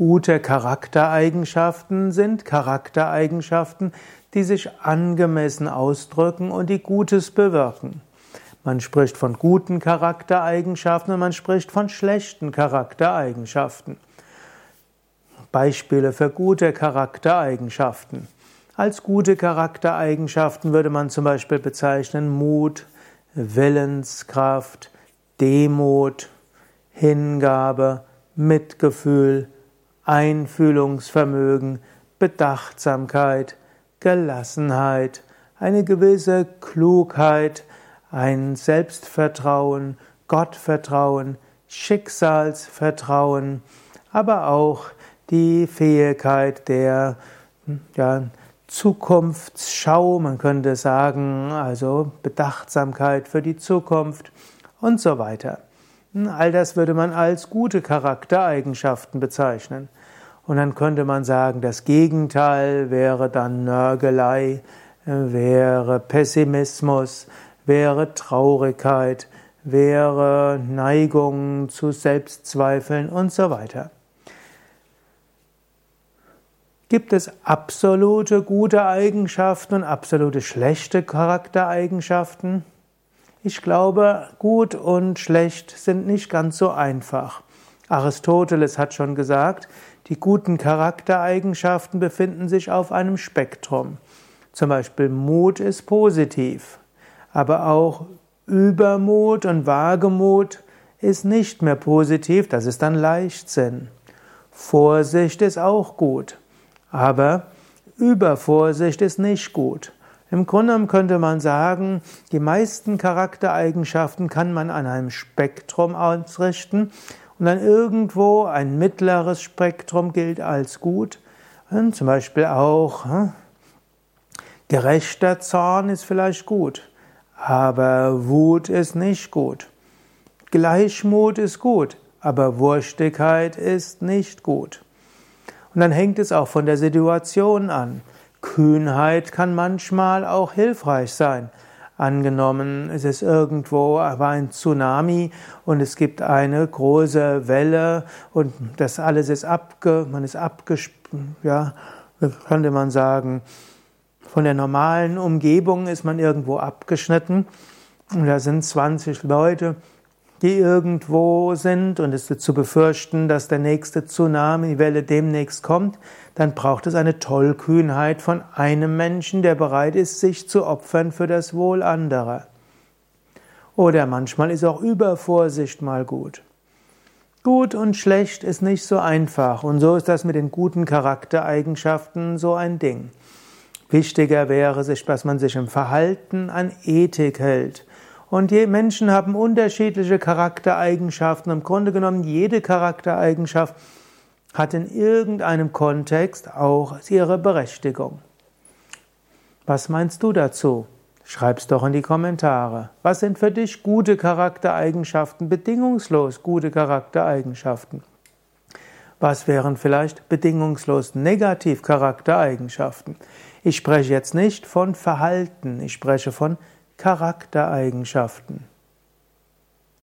Gute Charaktereigenschaften sind Charaktereigenschaften, die sich angemessen ausdrücken und die Gutes bewirken. Man spricht von guten Charaktereigenschaften und man spricht von schlechten Charaktereigenschaften. Beispiele für gute Charaktereigenschaften. Als gute Charaktereigenschaften würde man zum Beispiel bezeichnen Mut, Willenskraft, Demut, Hingabe, Mitgefühl, Einfühlungsvermögen, Bedachtsamkeit, Gelassenheit, eine gewisse Klugheit, ein Selbstvertrauen, Gottvertrauen, Schicksalsvertrauen, aber auch die Fähigkeit der ja, Zukunftsschau, man könnte sagen, also Bedachtsamkeit für die Zukunft und so weiter. All das würde man als gute Charaktereigenschaften bezeichnen. Und dann könnte man sagen, das Gegenteil wäre dann Nörgelei, wäre Pessimismus, wäre Traurigkeit, wäre Neigung zu Selbstzweifeln und so weiter. Gibt es absolute gute Eigenschaften und absolute schlechte Charaktereigenschaften? Ich glaube, gut und schlecht sind nicht ganz so einfach. Aristoteles hat schon gesagt, die guten Charaktereigenschaften befinden sich auf einem Spektrum. Zum Beispiel Mut ist positiv, aber auch Übermut und Wagemut ist nicht mehr positiv, das ist dann Leichtsinn. Vorsicht ist auch gut. Aber Übervorsicht ist nicht gut. Im Grunde genommen könnte man sagen, die meisten Charaktereigenschaften kann man an einem Spektrum ausrichten und dann irgendwo ein mittleres Spektrum gilt als gut. Und zum Beispiel auch hm, gerechter Zorn ist vielleicht gut, aber Wut ist nicht gut. Gleichmut ist gut, aber Wurstigkeit ist nicht gut. Und dann hängt es auch von der Situation an. Kühnheit kann manchmal auch hilfreich sein. Angenommen, es ist irgendwo war ein Tsunami und es gibt eine große Welle und das alles ist abge, man ist abgesp, ja, könnte man sagen, von der normalen Umgebung ist man irgendwo abgeschnitten. Und da sind 20 Leute die irgendwo sind und es ist zu befürchten, dass der nächste Tsunami-Welle demnächst kommt, dann braucht es eine Tollkühnheit von einem Menschen, der bereit ist, sich zu opfern für das Wohl anderer. Oder manchmal ist auch Übervorsicht mal gut. Gut und schlecht ist nicht so einfach und so ist das mit den guten Charaktereigenschaften so ein Ding. Wichtiger wäre dass man sich im Verhalten an Ethik hält und die Menschen haben unterschiedliche Charaktereigenschaften. Im Grunde genommen, jede Charaktereigenschaft hat in irgendeinem Kontext auch ihre Berechtigung. Was meinst du dazu? Schreib's doch in die Kommentare. Was sind für dich gute Charaktereigenschaften, bedingungslos gute Charaktereigenschaften? Was wären vielleicht bedingungslos negativ Charaktereigenschaften? Ich spreche jetzt nicht von Verhalten, ich spreche von Charaktereigenschaften.